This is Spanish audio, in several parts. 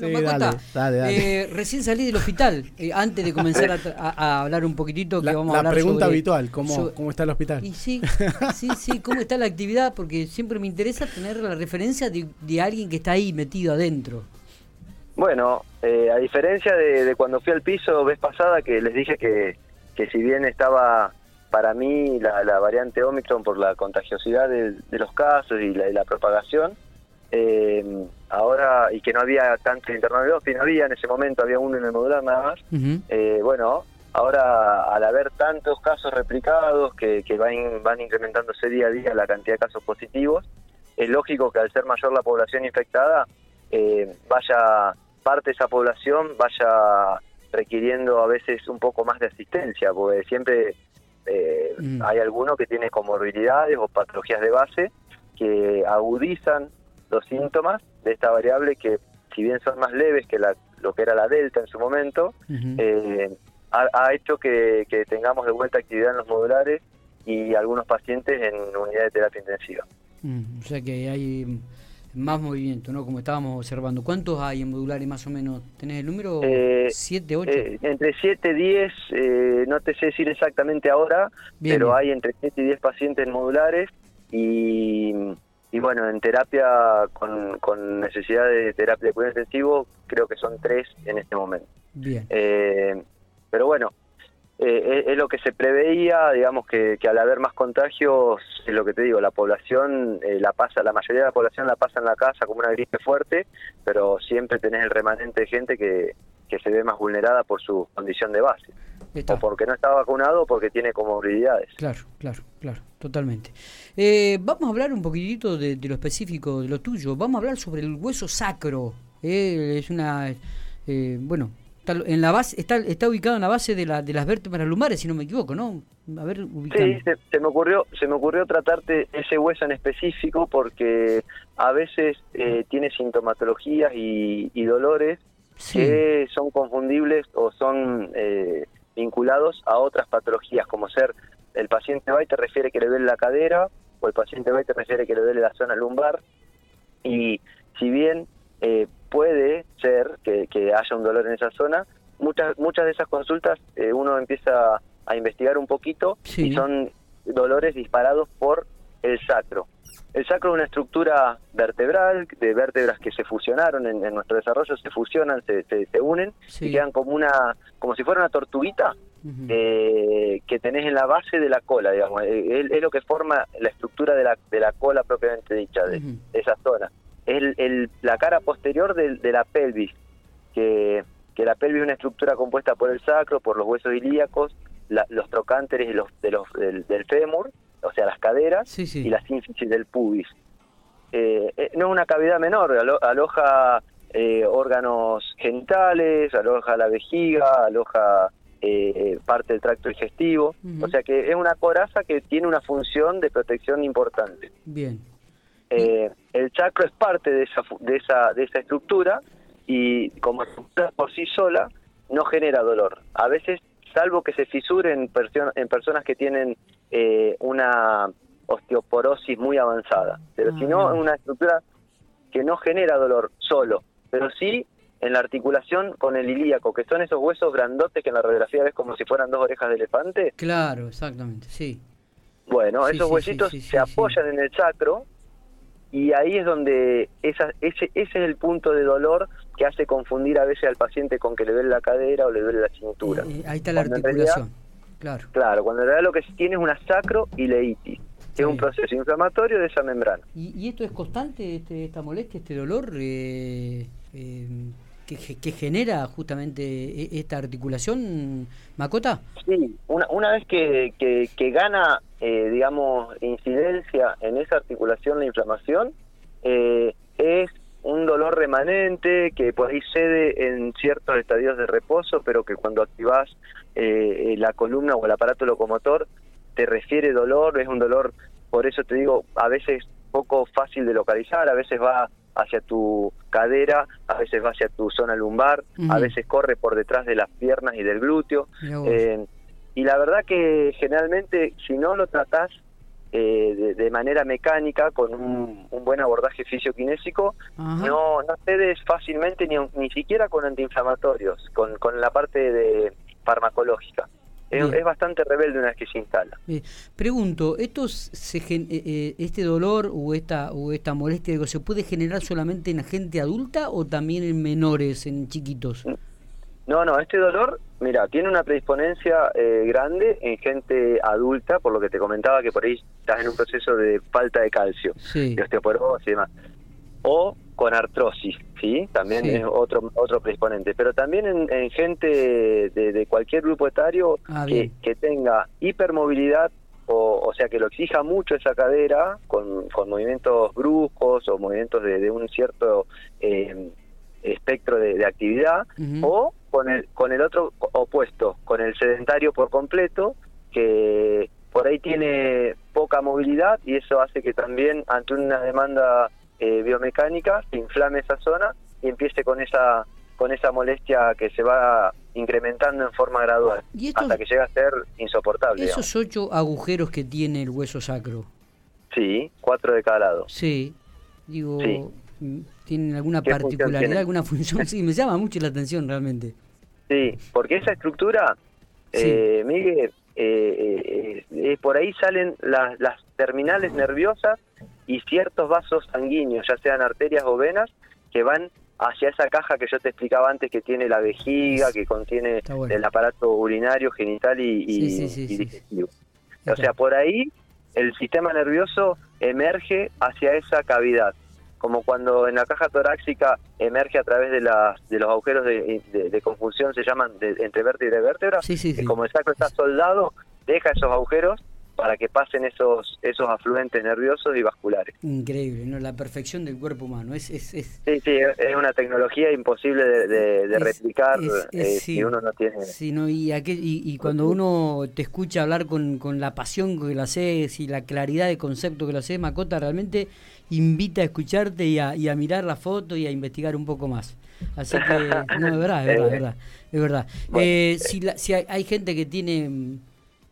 Bueno, eh, recién salí del hospital, eh, antes de comenzar a, hablar un poquitito, que la, vamos a hablar pregunta habitual, ¿cómo, ¿cómo está el hospital? Y sí, sí, sí, ¿cómo está la actividad? Porque siempre me interesa tener la referencia de, alguien que está ahí metido adentro. Bueno, eh, a diferencia de, cuando fui al piso vez pasada, que les dije que, que si bien estaba para mí la, variante Omicron por la contagiosidad de, los casos y la, la propagación, eh, ahora, y que no había tanto internado de no había en ese momento, había uno en el modular nada más, eh, bueno, ahora al haber tantos casos replicados que, van, van incrementándose día a día la cantidad de casos positivos, es lógico que al ser mayor la población infectada, eh, vaya parte de esa población vaya requiriendo a veces un poco más de asistencia, porque siempre eh, mm. hay alguno que tiene comorbilidades o patologías de base que agudizan los síntomas de esta variable que, si bien son más leves que la, lo que era la delta en su momento, eh, ha, hecho que, tengamos de vuelta actividad en los modulares y algunos pacientes en unidad de terapia intensiva. Mm, o sea que hay más movimiento, ¿no? Como estábamos observando. ¿Cuántos hay en modulares más o menos? ¿Tenés el número? Eh, ¿7, 8? Eh, entre 7 y 10, eh, no te sé decir exactamente ahora, pero hay entre 7 y 10 pacientes modulares y y bueno, en terapia con, necesidad de terapia de cuidado intensivo, creo que son tres en este momento. Bien. Eh, pero bueno, eh, es, lo que se preveía, digamos que, al haber más contagios, es lo que te digo, la población eh, la pasa, la mayoría de la población la pasa en la casa como una gripe fuerte, pero siempre tenés el remanente de gente que, que se ve más vulnerada por su condición de base. O porque no está vacunado o porque tiene comorbilidades. Claro, claro, claro, totalmente. Eh, vamos a hablar un poquitito de, lo específico, de lo tuyo. Vamos a hablar sobre el hueso sacro. Eh, es una. Eh, bueno, está, en la base, está, está ubicado en la base de, la, de las vértebras lumbares, si no me equivoco, ¿no? A ver, Sí, se, me ocurrió, se me ocurrió tratarte ese hueso en específico porque a veces tiene sintomatologías y, dolores que son confundibles o son vinculados a otras patologías, como ser el paciente va y te refiere que le duele la cadera, o el paciente va y te refiere que le duele la zona lumbar, y si bien eh, puede ser que, haya un dolor en esa zona, muchas, muchas de esas consultas eh, uno empieza a investigar un poquito y son dolores disparados por el sacro. El sacro es una estructura vertebral, de vértebras que se fusionaron en, nuestro desarrollo, se fusionan, se, se, unen y quedan como una, como si fuera una tortuguita eh, que tenés en la base de la cola, digamos. Eh, es, lo que forma la estructura de la, de la cola propiamente dicha, de, esa zona. Es el, la cara posterior de, de la pelvis, que, que, la pelvis es una estructura compuesta por el sacro, por los huesos ilíacos, los trocánteres y los, de los, del fémur, o sea, las caderas y las sínfisis del pubis. Eh, eh, no es una cavidad menor, aloja eh, órganos genitales, aloja la vejiga, aloja parte del tracto digestivo, o sea que es una coraza que tiene una función de protección importante. Bien. el chakro es parte de esa, de esa, de esa estructura y como estructura por sí sola no genera dolor. A veces, salvo que se fisure en, en personas que tienen eh, una osteoporosis muy avanzada. Pero si no, es una estructura que no genera dolor solo, pero sí en la articulación con el ilíaco, que son esos huesos grandotes que en la radiografía ves como si fueran dos orejas de elefante. Claro, exactamente, sí. Bueno, esos huesitos se apoyan en el sacro y ahí es donde esa, ese, ese es el punto de dolor que hace confundir a veces al paciente con que le duele la cadera o le duele la cintura. Eh, ahí está la articulación. Claro. Claro, cuando en realidad lo que tiene es una sacroileitis, que es un proceso inflamatorio de esa membrana. ¿Y, esto es constante, este, esta molestia, este dolor eh, que, genera justamente e, esta articulación, Macota? Sí, una, una vez que, que, gana, eh, digamos, incidencia en esa articulación la inflamación, es un dolor remanente que por ahí cede en ciertos estadios de reposo, pero que cuando activas eh, la columna o el aparato locomotor te refiere dolor, es un dolor, por eso te digo, a veces poco fácil de localizar, a veces va hacia tu cadera, a veces va hacia tu zona lumbar, a veces corre por detrás de las piernas y del glúteo. Eh, y la verdad que generalmente si no lo tratás eh, de, manera mecánica, con un, buen abordaje fisioquinésico, no, no cedes fácilmente ni, ni siquiera con antiinflamatorios, con, con la parte de farmacológica. Es, bastante rebelde una vez que se instala. Pregunto, ¿estos se, eh, eh, ¿este dolor o esta, o esta molestia se puede generar solamente en gente adulta o también en menores, en chiquitos? No, no, este dolor, mira, tiene una predisponencia eh, grande en gente adulta, por lo que te comentaba que por ahí estás en un proceso de falta de calcio, de osteoporosis y demás. O con artrosis, ¿sí? También es otro otro predisponente. Pero también en, gente de, cualquier grupo etario ah, que, tenga hipermovilidad, o, o sea, que lo exija mucho esa cadera, con, con movimientos bruscos o movimientos de, un cierto eh, espectro de, actividad, o con el, con el otro opuesto, con el sedentario por completo, que por ahí tiene poca movilidad y eso hace que también ante una demanda eh, biomecánica se inflame esa zona y empiece con esa con esa molestia que se va incrementando en forma gradual hasta que llega a ser insoportable. Esos ocho agujeros que tiene el hueso sacro. Sí, cuatro de cada lado. Sí, digo, mm, ¿tienen alguna particularidad, alguna función? sí, me llama mucho la atención realmente. Sí, porque esa estructura, eh, Miguel, eh, eh, por ahí salen las, las terminales nerviosas y ciertos vasos sanguíneos, ya sean arterias o venas, que van hacia esa caja que yo te explicaba antes que tiene la vejiga, que contiene el aparato urinario, genital y, digestivo. O sea, por ahí el sistema nervioso emerge hacia esa cavidad, como cuando en la caja torácica emerge a través de, las, de los agujeros de, confusión, se llaman entre vértebra y vértebra, que como el sacro está soldado, deja esos agujeros para que pasen esos esos afluentes nerviosos y vasculares. Increíble, ¿no? La perfección del cuerpo humano. Es, es, es... Sí, sí, es una tecnología imposible de, replicar eh, si uno no tiene... Sí, no, y, y, cuando uno te escucha hablar con, con la pasión que lo haces y la claridad de concepto que lo haces, Macota, realmente invita a escucharte y a, y a mirar la foto y a investigar un poco más. Así que, no, es verdad, es verdad, es verdad. Eh, si, si hay gente que tiene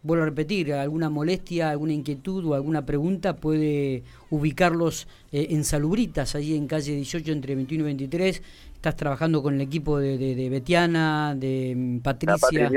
vuelvo a repetir, alguna molestia, alguna inquietud o alguna pregunta, puede ubicarlos eh, en Salubritas, allí en calle 18 entre 21 y 23. Estás trabajando con el equipo de, de, Betiana, de mm, Patricia.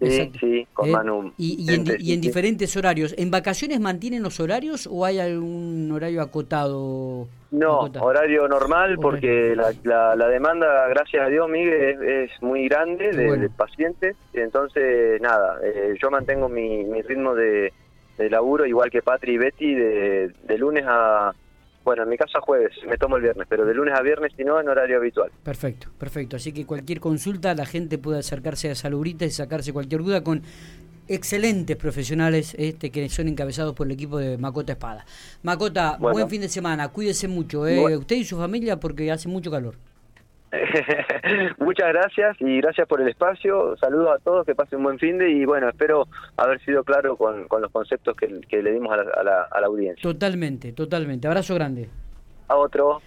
sí, sí, con eh, Manu. Y, en, diferentes horarios. ¿En vacaciones mantienen los horarios o hay algún horario acotado? No, horario normal porque la, la, demanda, gracias a Dios, Miguel, es, muy grande de, pacientes. Entonces, nada, eh, yo mantengo mi, mi ritmo de, de, laburo, igual que Patri y Betty, de, de lunes a, bueno, en mi caso a jueves, me tomo el viernes, pero de lunes a viernes, si no, en horario habitual. Perfecto, perfecto. Así que cualquier consulta, la gente puede acercarse a Salubrita y sacarse cualquier duda con excelentes profesionales este que son encabezados por el equipo de Macota Espada. Macota, buen fin de semana, cuídese mucho, eh, usted y su familia porque hace mucho calor. Muchas gracias y gracias por el espacio. Saludos a todos, que pasen un buen fin de y bueno, espero haber sido claro con, los conceptos que, le dimos a la, a la audiencia. Totalmente, totalmente. Abrazo grande. A otro.